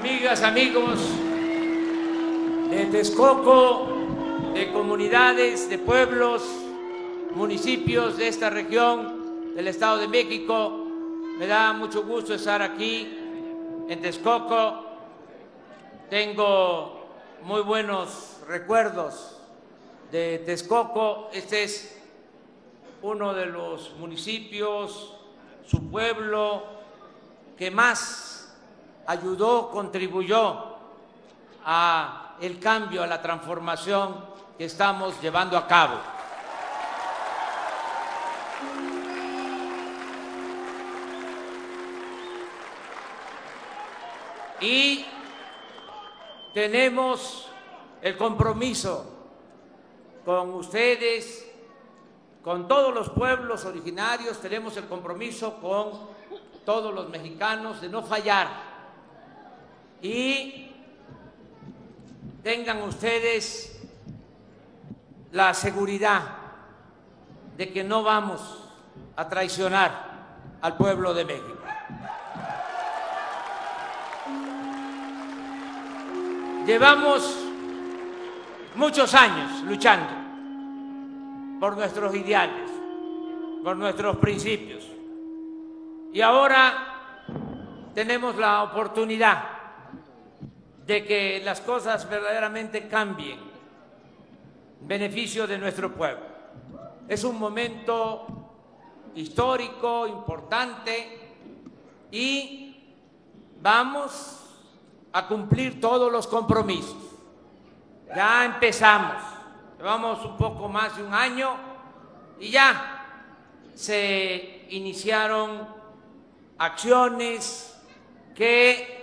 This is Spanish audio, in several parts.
amigas, amigos de Texcoco, de comunidades, de pueblos, municipios de esta región del Estado de México. Me da mucho gusto estar aquí en Texcoco. Tengo muy buenos recuerdos de Texcoco. Este es uno de los municipios, su pueblo, que más ayudó, contribuyó a el cambio, a la transformación que estamos llevando a cabo. Y tenemos el compromiso con ustedes, con todos los pueblos originarios, tenemos el compromiso con todos los mexicanos de no fallar. Y tengan ustedes la seguridad de que no vamos a traicionar al pueblo de México. Llevamos muchos años luchando por nuestros ideales, por nuestros principios. Y ahora tenemos la oportunidad de que las cosas verdaderamente cambien en beneficio de nuestro pueblo. Es un momento histórico, importante, y vamos a cumplir todos los compromisos. Ya empezamos, llevamos un poco más de un año y ya se iniciaron acciones que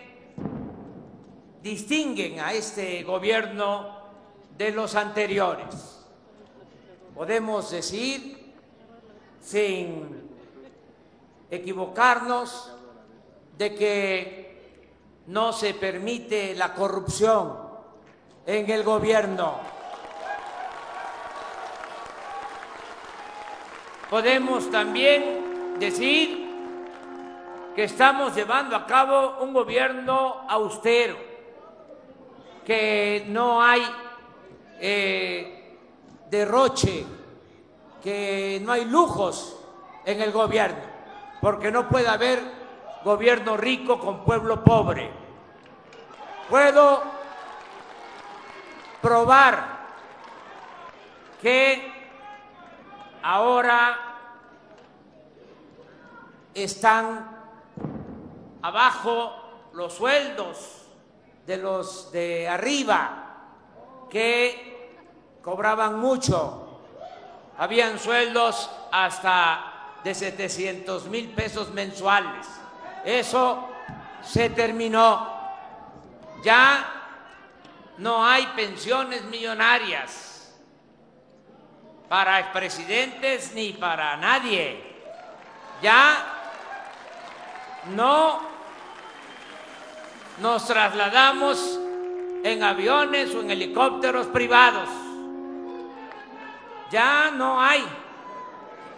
distinguen a este gobierno de los anteriores. Podemos decir, sin equivocarnos, de que no se permite la corrupción en el gobierno. Podemos también decir que estamos llevando a cabo un gobierno austero, que no hay eh, derroche, que no hay lujos en el gobierno, porque no puede haber gobierno rico con pueblo pobre. Puedo probar que ahora están abajo los sueldos de los de arriba que cobraban mucho. Habían sueldos hasta de 700 mil pesos mensuales. Eso se terminó. Ya no hay pensiones millonarias para expresidentes ni para nadie. Ya no nos trasladamos en aviones o en helicópteros privados. Ya no hay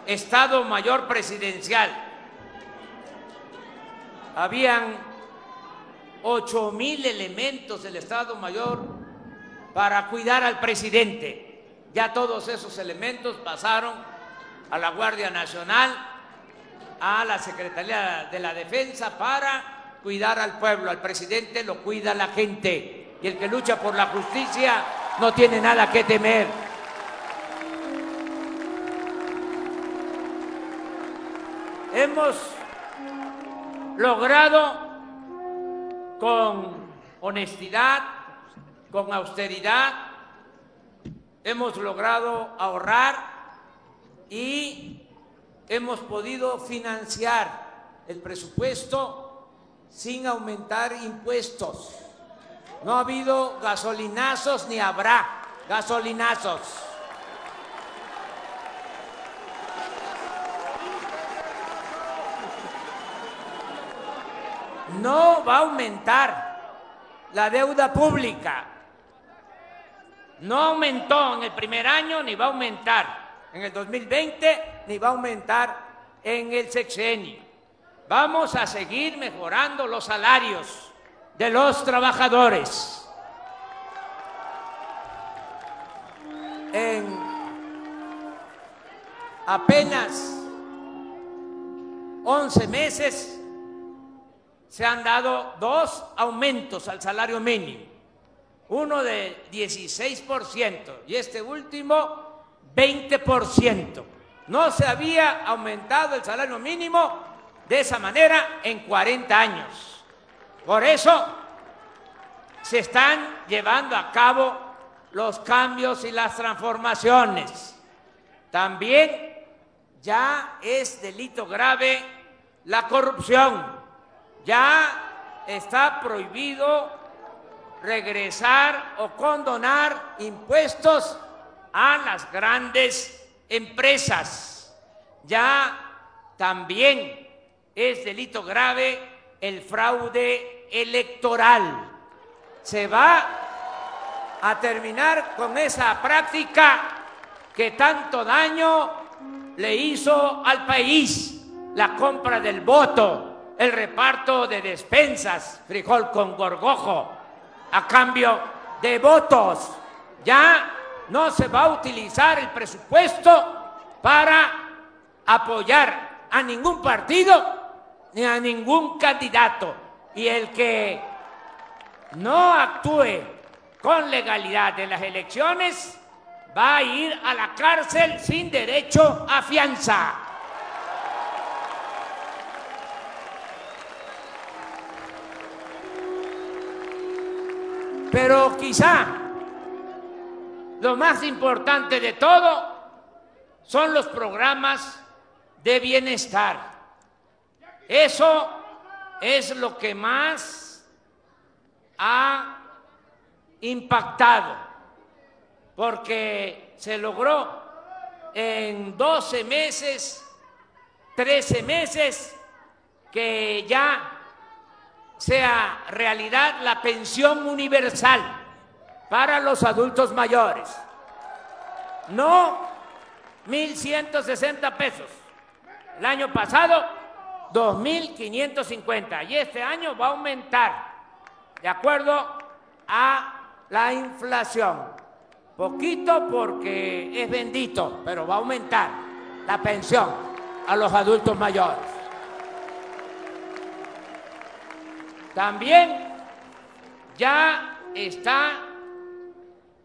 Estado Mayor Presidencial habían ocho mil elementos del Estado Mayor para cuidar al presidente. Ya todos esos elementos pasaron a la Guardia Nacional, a la Secretaría de la Defensa para cuidar al pueblo. Al presidente lo cuida la gente y el que lucha por la justicia no tiene nada que temer. Hemos logrado con honestidad, con austeridad, hemos logrado ahorrar y hemos podido financiar el presupuesto sin aumentar impuestos. No ha habido gasolinazos ni habrá gasolinazos. no va a aumentar la deuda pública. No aumentó en el primer año, ni va a aumentar en el 2020, ni va a aumentar en el sexenio. Vamos a seguir mejorando los salarios de los trabajadores. En apenas 11 meses se han dado dos aumentos al salario mínimo, uno de 16% y este último 20%. No se había aumentado el salario mínimo de esa manera en 40 años. Por eso se están llevando a cabo los cambios y las transformaciones. También ya es delito grave la corrupción ya está prohibido regresar o condonar impuestos a las grandes empresas. Ya también es delito grave el fraude electoral. Se va a terminar con esa práctica que tanto daño le hizo al país, la compra del voto el reparto de despensas, frijol con gorgojo, a cambio de votos. Ya no se va a utilizar el presupuesto para apoyar a ningún partido ni a ningún candidato. Y el que no actúe con legalidad en las elecciones va a ir a la cárcel sin derecho a fianza. Pero quizá lo más importante de todo son los programas de bienestar. Eso es lo que más ha impactado, porque se logró en 12 meses, 13 meses, que ya sea realidad la pensión universal para los adultos mayores. No 1.160 pesos. El año pasado, 2.550. Y este año va a aumentar de acuerdo a la inflación. Poquito porque es bendito, pero va a aumentar la pensión a los adultos mayores. También ya está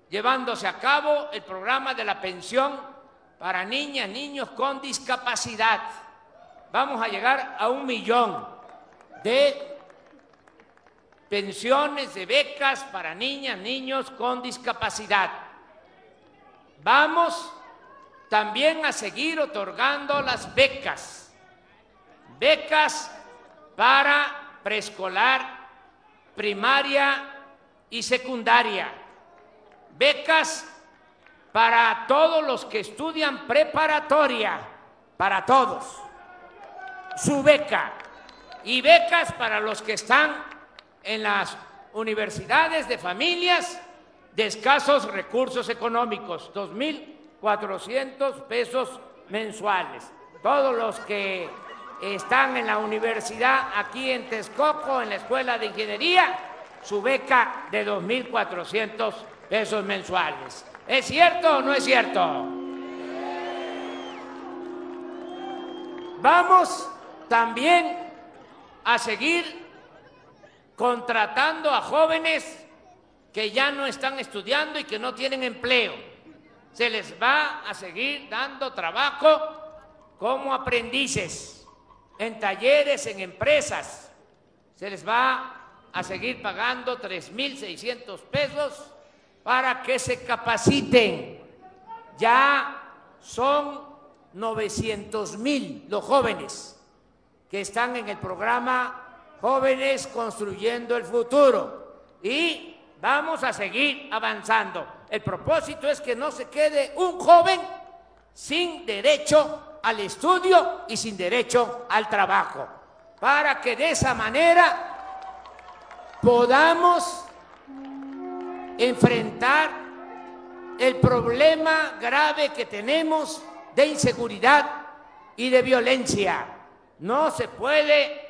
llevándose a cabo el programa de la pensión para niñas, niños con discapacidad. Vamos a llegar a un millón de pensiones, de becas para niñas, niños con discapacidad. Vamos también a seguir otorgando las becas, becas para preescolar, primaria y secundaria. Becas para todos los que estudian preparatoria, para todos. Su beca. Y becas para los que están en las universidades de familias de escasos recursos económicos, 2.400 pesos mensuales. Todos los que están en la universidad aquí en Texcoco, en la Escuela de Ingeniería, su beca de 2.400 pesos mensuales. ¿Es cierto o no es cierto? Vamos también a seguir contratando a jóvenes que ya no están estudiando y que no tienen empleo. Se les va a seguir dando trabajo como aprendices en talleres, en empresas. Se les va a seguir pagando 3.600 pesos para que se capaciten. Ya son 900 mil los jóvenes que están en el programa Jóvenes Construyendo el Futuro. Y vamos a seguir avanzando. El propósito es que no se quede un joven sin derecho al estudio y sin derecho al trabajo, para que de esa manera podamos enfrentar el problema grave que tenemos de inseguridad y de violencia. No se puede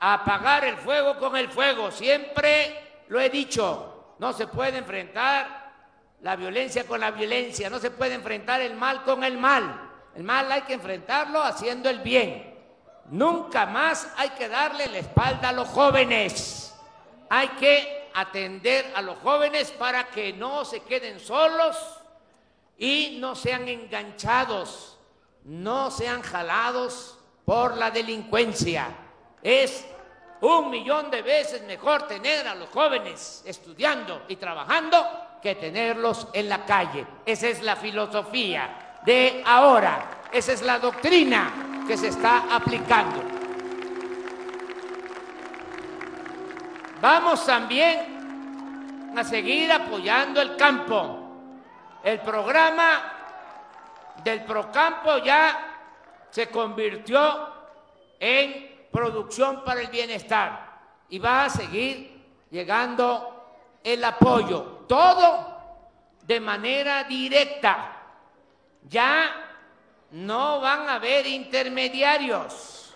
apagar el fuego con el fuego. Siempre lo he dicho, no se puede enfrentar la violencia con la violencia, no se puede enfrentar el mal con el mal. El mal hay que enfrentarlo haciendo el bien. Nunca más hay que darle la espalda a los jóvenes. Hay que atender a los jóvenes para que no se queden solos y no sean enganchados, no sean jalados por la delincuencia. Es un millón de veces mejor tener a los jóvenes estudiando y trabajando que tenerlos en la calle. Esa es la filosofía de ahora, esa es la doctrina que se está aplicando. Vamos también a seguir apoyando el campo. El programa del Procampo ya se convirtió en producción para el bienestar y va a seguir llegando el apoyo, todo de manera directa. Ya no van a haber intermediarios.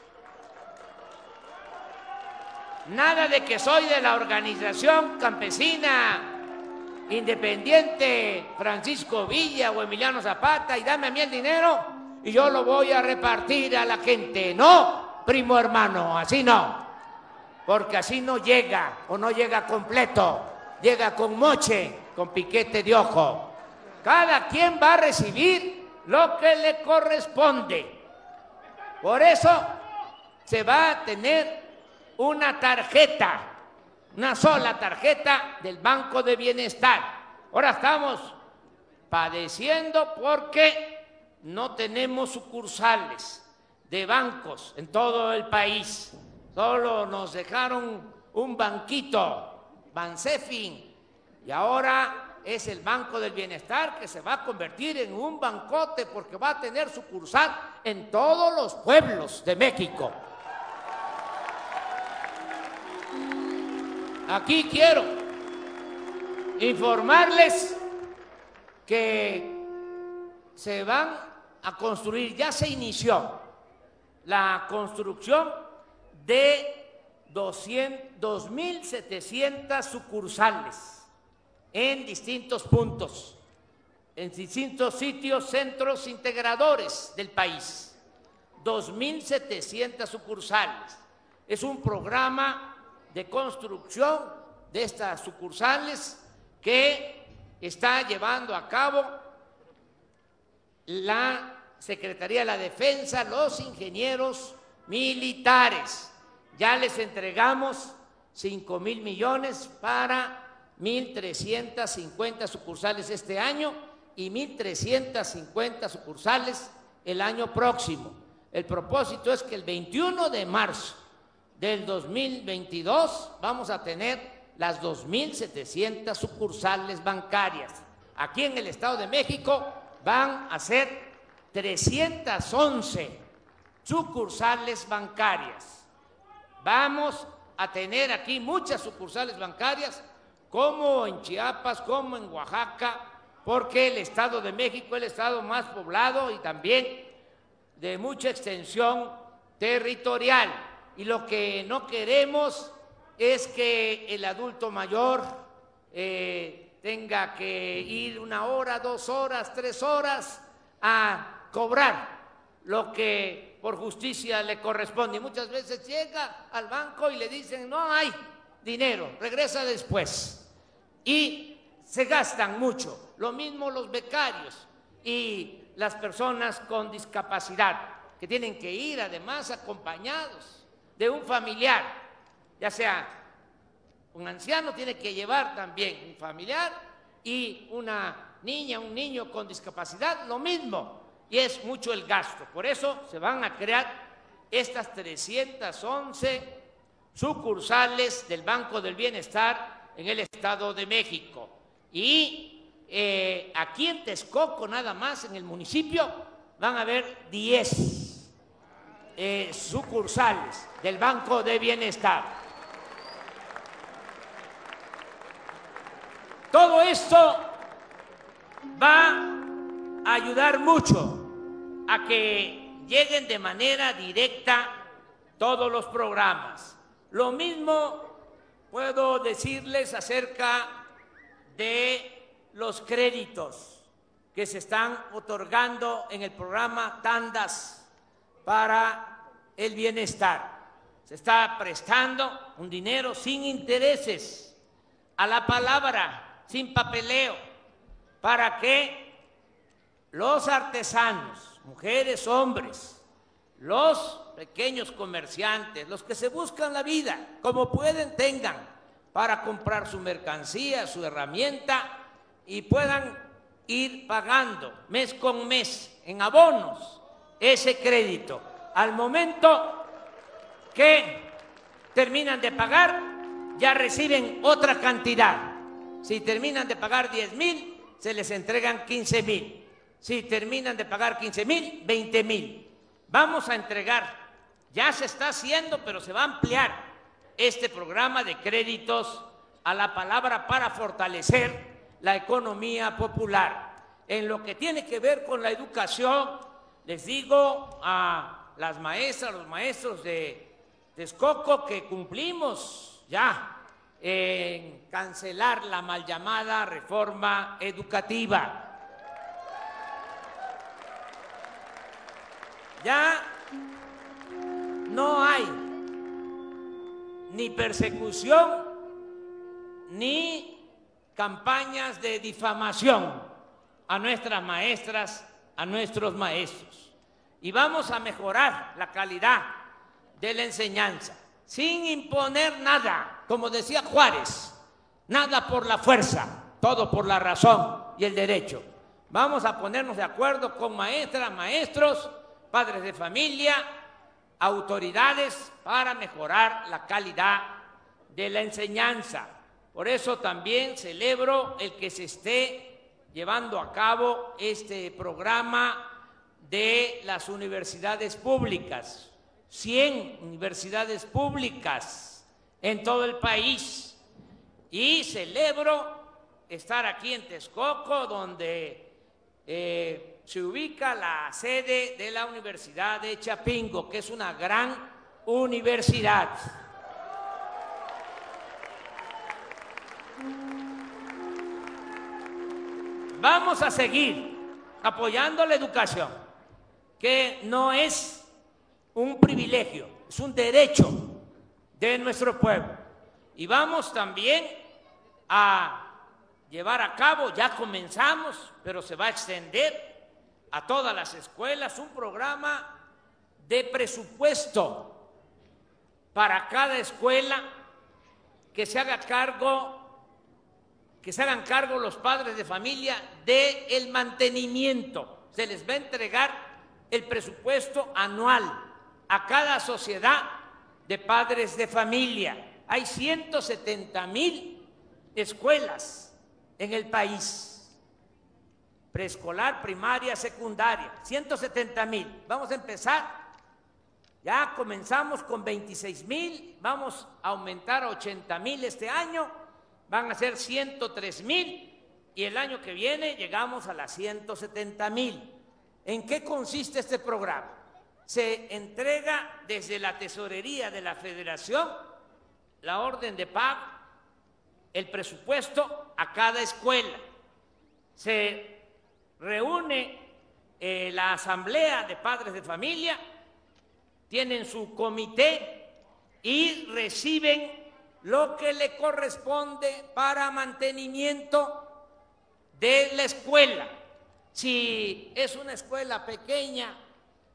Nada de que soy de la organización campesina independiente Francisco Villa o Emiliano Zapata y dame a mí el dinero y yo lo voy a repartir a la gente. No, primo hermano, así no. Porque así no llega o no llega completo llega con moche, con piquete de ojo. Cada quien va a recibir lo que le corresponde. Por eso se va a tener una tarjeta, una sola tarjeta del Banco de Bienestar. Ahora estamos padeciendo porque no tenemos sucursales de bancos en todo el país. Solo nos dejaron un banquito Bansefin, y ahora es el Banco del Bienestar que se va a convertir en un bancote porque va a tener sucursal en todos los pueblos de México. Aquí quiero informarles que se van a construir, ya se inició la construcción de 2.700 sucursales en distintos puntos, en distintos sitios, centros integradores del país. 2.700 sucursales. Es un programa de construcción de estas sucursales que está llevando a cabo la Secretaría de la Defensa, los ingenieros militares ya les entregamos 5 mil millones para 1.350 sucursales este año y 1.350 sucursales el año próximo. El propósito es que el 21 de marzo del 2022 vamos a tener las 2.700 sucursales bancarias. Aquí en el Estado de México van a ser 311 sucursales bancarias. Vamos a tener aquí muchas sucursales bancarias, como en Chiapas, como en Oaxaca, porque el Estado de México es el Estado más poblado y también de mucha extensión territorial. Y lo que no queremos es que el adulto mayor eh, tenga que ir una hora, dos horas, tres horas a cobrar lo que por justicia le corresponde. Y muchas veces llega al banco y le dicen, no hay dinero, regresa después. Y se gastan mucho. Lo mismo los becarios y las personas con discapacidad, que tienen que ir además acompañados de un familiar, ya sea un anciano tiene que llevar también un familiar y una niña, un niño con discapacidad, lo mismo y es mucho el gasto. Por eso se van a crear estas 311 sucursales del Banco del Bienestar en el Estado de México. Y eh, aquí en Texcoco, nada más, en el municipio, van a haber 10 eh, sucursales del Banco de Bienestar. Todo esto va ayudar mucho a que lleguen de manera directa todos los programas. Lo mismo puedo decirles acerca de los créditos que se están otorgando en el programa Tandas para el bienestar. Se está prestando un dinero sin intereses a la palabra, sin papeleo, para que los artesanos, mujeres, hombres, los pequeños comerciantes, los que se buscan la vida, como pueden, tengan para comprar su mercancía, su herramienta y puedan ir pagando mes con mes en abonos ese crédito. Al momento que terminan de pagar, ya reciben otra cantidad. Si terminan de pagar 10 mil, se les entregan 15 mil. Si terminan de pagar 15 mil, 20 mil. Vamos a entregar ya se está haciendo, pero se va a ampliar este programa de créditos a la palabra para fortalecer la economía popular. En lo que tiene que ver con la educación, les digo a las maestras, los maestros de Texcoco que cumplimos ya en cancelar la mal llamada reforma educativa. Ya no hay ni persecución ni campañas de difamación a nuestras maestras, a nuestros maestros. Y vamos a mejorar la calidad de la enseñanza, sin imponer nada, como decía Juárez, nada por la fuerza, todo por la razón y el derecho. Vamos a ponernos de acuerdo con maestras, maestros, padres de familia, autoridades para mejorar la calidad de la enseñanza. Por eso también celebro el que se esté llevando a cabo este programa de las universidades públicas, 100 universidades públicas en todo el país. Y celebro estar aquí en Texcoco, donde eh, se ubica la sede de la Universidad de Chapingo, que es una gran universidad. Vamos a seguir apoyando la educación, que no es un privilegio, es un derecho de nuestro pueblo. Y vamos también a llevar a cabo, ya comenzamos, pero se va a extender a todas las escuelas un programa de presupuesto para cada escuela que se haga cargo que se hagan cargo los padres de familia del el mantenimiento. Se les va a entregar el presupuesto anual a cada sociedad de padres de familia. Hay 170 mil escuelas en el país preescolar, primaria, secundaria, 170 mil. Vamos a empezar, ya comenzamos con 26 mil, vamos a aumentar a 80 mil este año, van a ser 103 mil y el año que viene llegamos a las 170 mil. ¿En qué consiste este programa? Se entrega desde la tesorería de la federación la orden de pago, el presupuesto a cada escuela. Se reúne eh, la asamblea de padres de familia, tienen su comité y reciben lo que le corresponde para mantenimiento de la escuela. Si es una escuela pequeña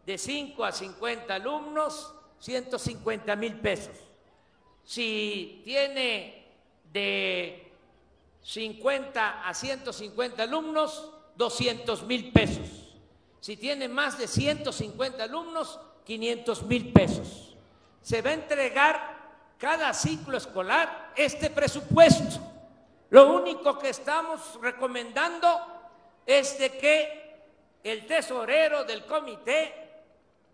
de 5 a 50 alumnos, 150 mil pesos. Si tiene de 50 a 150 alumnos, 200 mil pesos. Si tiene más de 150 alumnos, 500 mil pesos. Se va a entregar cada ciclo escolar este presupuesto. Lo único que estamos recomendando es de que el tesorero del comité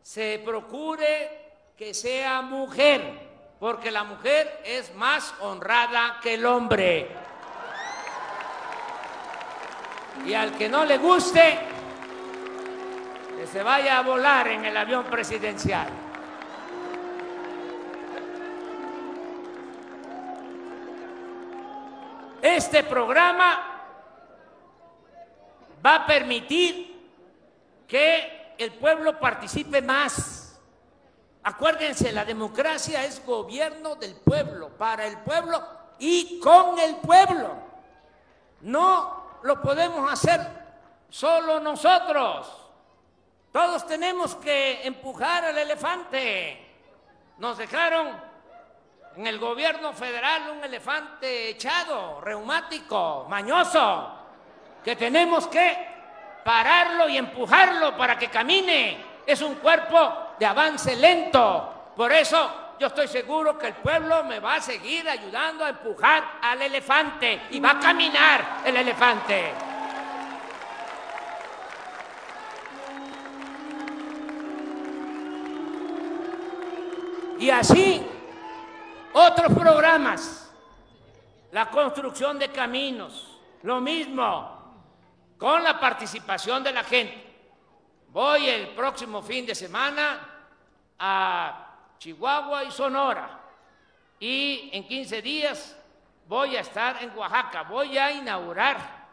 se procure que sea mujer, porque la mujer es más honrada que el hombre. Y al que no le guste, que se vaya a volar en el avión presidencial. Este programa va a permitir que el pueblo participe más. Acuérdense, la democracia es gobierno del pueblo, para el pueblo y con el pueblo. No lo podemos hacer solo nosotros. Todos tenemos que empujar al elefante. Nos dejaron en el gobierno federal un elefante echado, reumático, mañoso, que tenemos que pararlo y empujarlo para que camine. Es un cuerpo de avance lento. Por eso yo estoy seguro que el pueblo me va a seguir ayudando a empujar al elefante y va a caminar el elefante. Y así otros programas, la construcción de caminos, lo mismo, con la participación de la gente. Voy el próximo fin de semana a Chihuahua y Sonora y en 15 días voy a estar en Oaxaca. Voy a inaugurar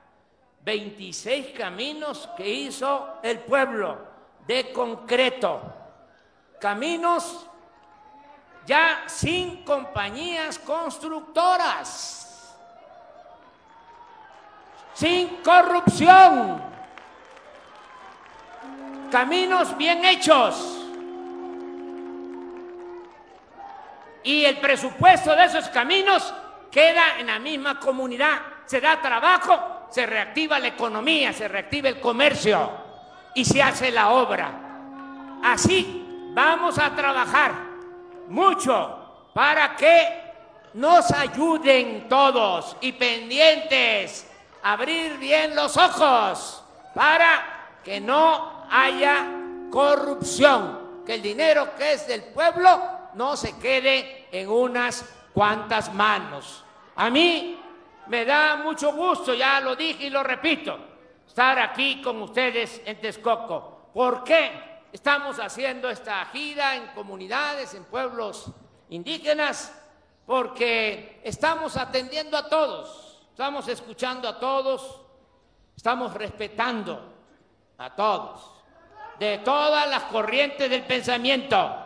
26 caminos que hizo el pueblo de concreto. Caminos ya sin compañías constructoras, sin corrupción, caminos bien hechos. Y el presupuesto de esos caminos queda en la misma comunidad. Se da trabajo, se reactiva la economía, se reactiva el comercio y se hace la obra. Así vamos a trabajar mucho para que nos ayuden todos y pendientes, abrir bien los ojos para que no haya corrupción, que el dinero que es del pueblo no se quede en unas cuantas manos. A mí me da mucho gusto, ya lo dije y lo repito, estar aquí con ustedes en Texcoco. ¿Por qué? Estamos haciendo esta gira en comunidades, en pueblos indígenas, porque estamos atendiendo a todos, estamos escuchando a todos, estamos respetando a todos, de todas las corrientes del pensamiento,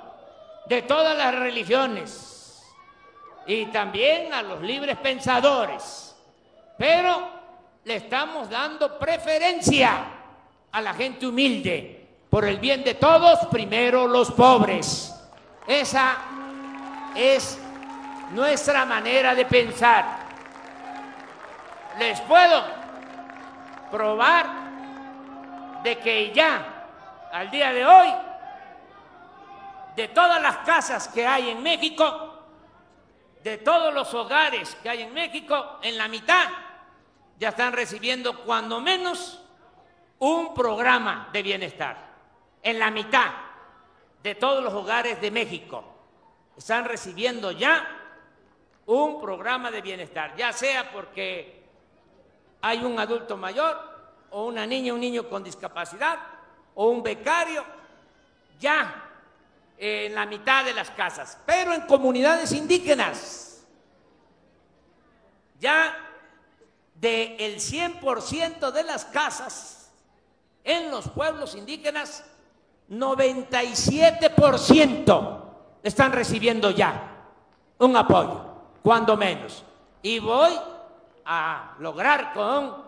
de todas las religiones y también a los libres pensadores, pero le estamos dando preferencia a la gente humilde por el bien de todos, primero los pobres. Esa es nuestra manera de pensar. Les puedo probar de que ya, al día de hoy, de todas las casas que hay en México, de todos los hogares que hay en México, en la mitad ya están recibiendo cuando menos un programa de bienestar. En la mitad de todos los hogares de México están recibiendo ya un programa de bienestar, ya sea porque hay un adulto mayor o una niña, un niño con discapacidad o un becario, ya en la mitad de las casas, pero en comunidades indígenas, ya del el 100% de las casas en los pueblos indígenas 97% están recibiendo ya un apoyo, cuando menos. Y voy a lograr con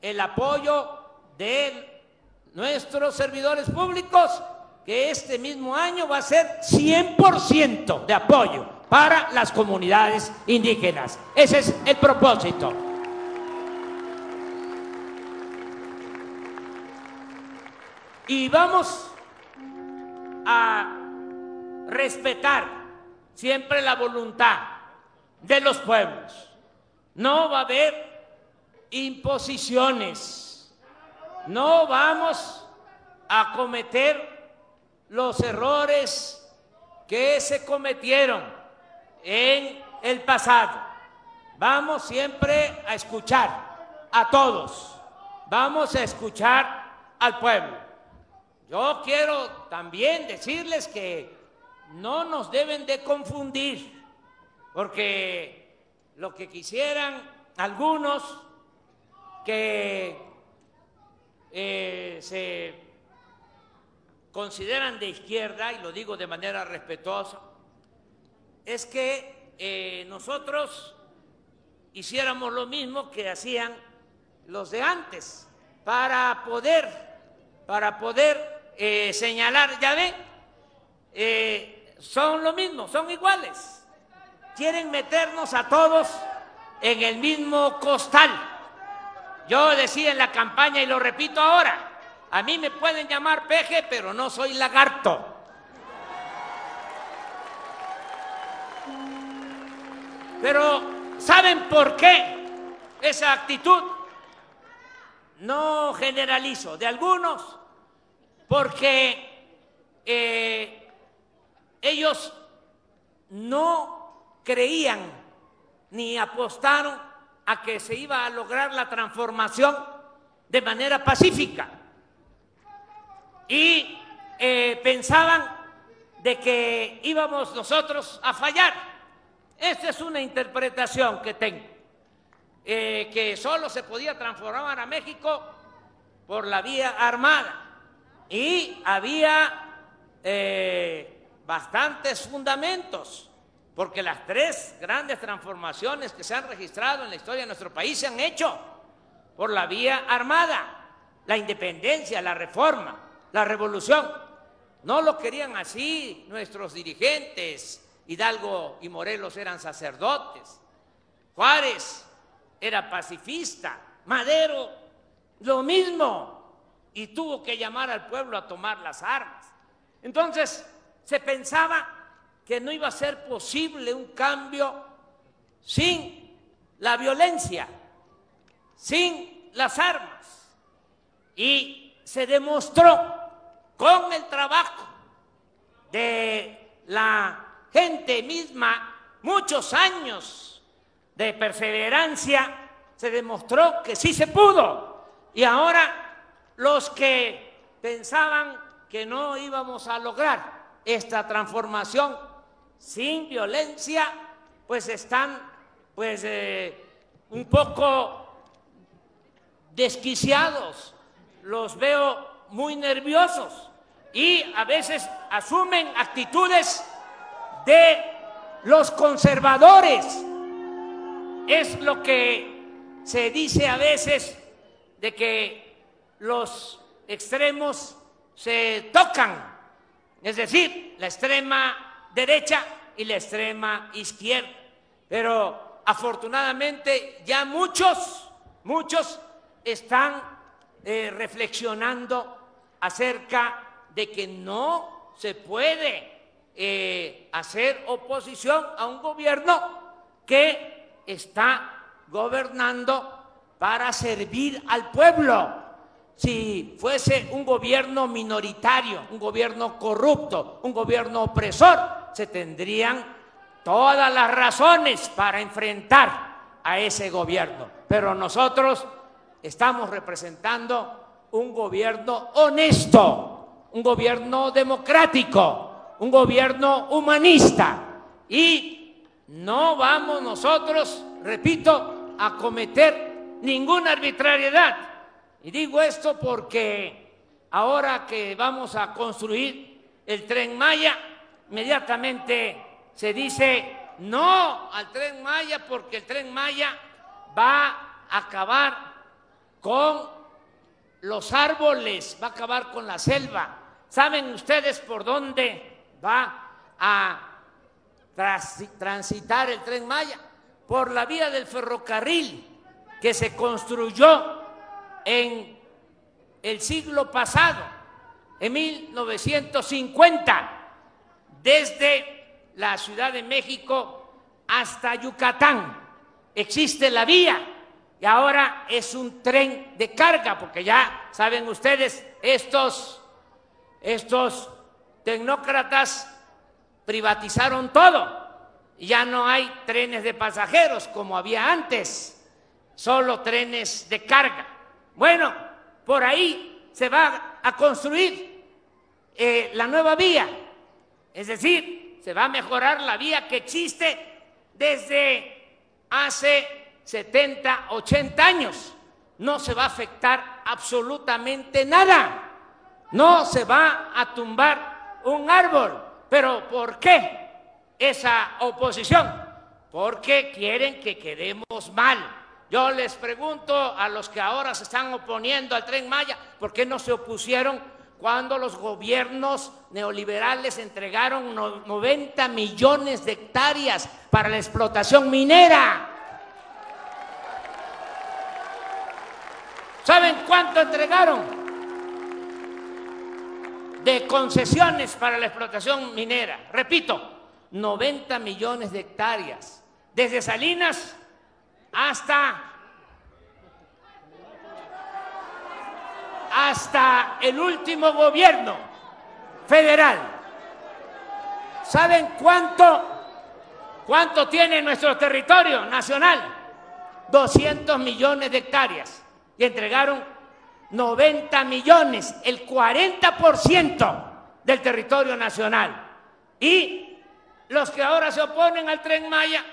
el apoyo de nuestros servidores públicos que este mismo año va a ser 100% de apoyo para las comunidades indígenas. Ese es el propósito. Y vamos a respetar siempre la voluntad de los pueblos. No va a haber imposiciones. No vamos a cometer los errores que se cometieron en el pasado. Vamos siempre a escuchar a todos. Vamos a escuchar al pueblo. Yo quiero también decirles que no nos deben de confundir, porque lo que quisieran algunos que eh, se consideran de izquierda, y lo digo de manera respetuosa, es que eh, nosotros hiciéramos lo mismo que hacían los de antes para poder, para poder eh, señalar, ya ven, eh, son lo mismo, son iguales. Quieren meternos a todos en el mismo costal. Yo decía en la campaña y lo repito ahora, a mí me pueden llamar peje, pero no soy lagarto. Pero ¿saben por qué esa actitud? No generalizo, de algunos, porque eh, ellos no creían ni apostaron a que se iba a lograr la transformación de manera pacífica y eh, pensaban de que íbamos nosotros a fallar. Esta es una interpretación que tengo, eh, que solo se podía transformar a México por la vía armada. Y había eh, bastantes fundamentos, porque las tres grandes transformaciones que se han registrado en la historia de nuestro país se han hecho por la vía armada, la independencia, la reforma, la revolución. No lo querían así nuestros dirigentes. Hidalgo y Morelos eran sacerdotes. Juárez era pacifista. Madero lo mismo. Y tuvo que llamar al pueblo a tomar las armas. Entonces se pensaba que no iba a ser posible un cambio sin la violencia, sin las armas. Y se demostró con el trabajo de la gente misma, muchos años de perseverancia, se demostró que sí se pudo. Y ahora los que pensaban que no íbamos a lograr esta transformación sin violencia, pues están pues eh, un poco desquiciados, los veo muy nerviosos y a veces asumen actitudes de los conservadores. Es lo que se dice a veces de que los extremos se tocan, es decir, la extrema derecha y la extrema izquierda. Pero afortunadamente ya muchos, muchos están eh, reflexionando acerca de que no se puede eh, hacer oposición a un gobierno que está gobernando para servir al pueblo. Si fuese un gobierno minoritario, un gobierno corrupto, un gobierno opresor, se tendrían todas las razones para enfrentar a ese gobierno. Pero nosotros estamos representando un gobierno honesto, un gobierno democrático, un gobierno humanista. Y no vamos nosotros, repito, a cometer ninguna arbitrariedad. Y digo esto porque ahora que vamos a construir el tren Maya, inmediatamente se dice no al tren Maya porque el tren Maya va a acabar con los árboles, va a acabar con la selva, ¿Saben ustedes por dónde va a transitar el tren Maya? Por la vía del ferrocarril que se construyó en el siglo pasado, en 1950, desde la Ciudad de México hasta Yucatán. Existe la vía y ahora es un tren de carga, porque ya saben ustedes, estos estos tecnócratas privatizaron todo. Ya no hay trenes de pasajeros como había antes, solo trenes de carga. Bueno, por ahí se va a construir eh, la nueva vía, es decir, se va a mejorar la vía que existe desde hace 70, 80 años. No se va a afectar absolutamente nada. No se va a tumbar un árbol. Pero ¿por qué esa oposición? Porque quieren que quedemos mal. Yo les pregunto a los que ahora se están oponiendo al tren Maya, ¿por qué no se opusieron cuando los gobiernos neoliberales entregaron 90 millones de hectáreas para la explotación minera? ¿Saben cuánto entregaron? De concesiones para la explotación minera. Repito, 90 millones de hectáreas, desde Salinas hasta hasta el último gobierno federal. ¿Saben cuánto cuánto tiene nuestro territorio nacional? 200 millones de hectáreas y entregaron 90 millones, el 40% del territorio nacional. Y los que ahora se oponen al tren Maya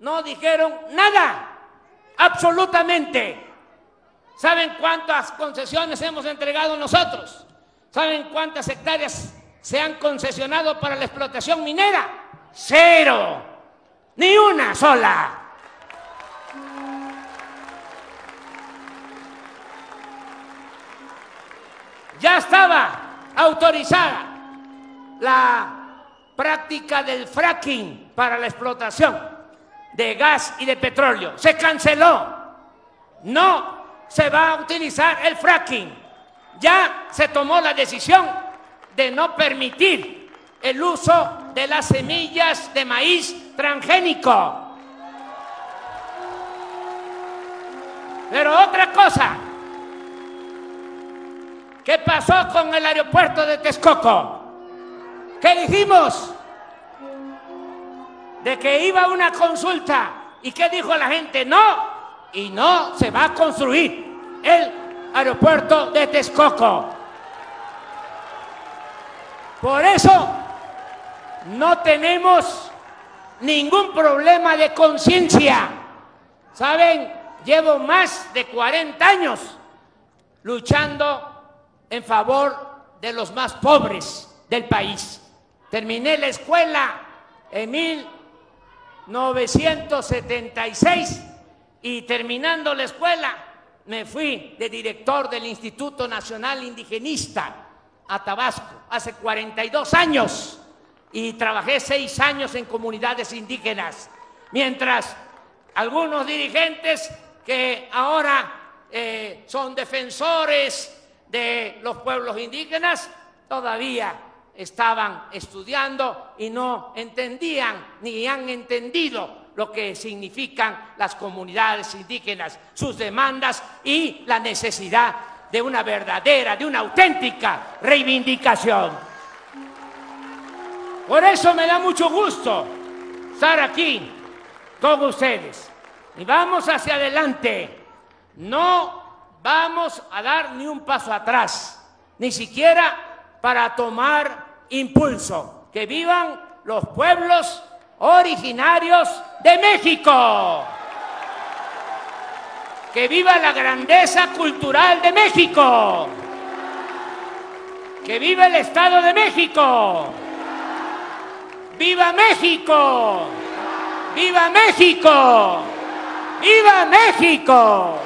no dijeron nada, absolutamente. ¿Saben cuántas concesiones hemos entregado nosotros? ¿Saben cuántas hectáreas se han concesionado para la explotación minera? Cero, ni una sola. Ya estaba autorizada la práctica del fracking para la explotación de gas y de petróleo. Se canceló. No se va a utilizar el fracking. Ya se tomó la decisión de no permitir el uso de las semillas de maíz transgénico. Pero otra cosa, ¿Qué pasó con el aeropuerto de Texcoco? ¿Qué dijimos? De que iba una consulta. ¿Y qué dijo la gente? No. Y no se va a construir el aeropuerto de Texcoco. Por eso no tenemos ningún problema de conciencia. ¿Saben? Llevo más de 40 años luchando en favor de los más pobres del país. Terminé la escuela en 1976 y terminando la escuela me fui de director del Instituto Nacional Indigenista a Tabasco hace 42 años y trabajé seis años en comunidades indígenas, mientras algunos dirigentes que ahora eh, son defensores de los pueblos indígenas todavía estaban estudiando y no entendían ni han entendido lo que significan las comunidades indígenas, sus demandas y la necesidad de una verdadera, de una auténtica reivindicación. Por eso me da mucho gusto estar aquí con ustedes. Y vamos hacia adelante. No vamos a dar ni un paso atrás, ni siquiera para tomar impulso. Que vivan los pueblos originarios de México. Que viva la grandeza cultural de México. Que viva el Estado de México. ¡Viva México! ¡Viva México! ¡Viva México!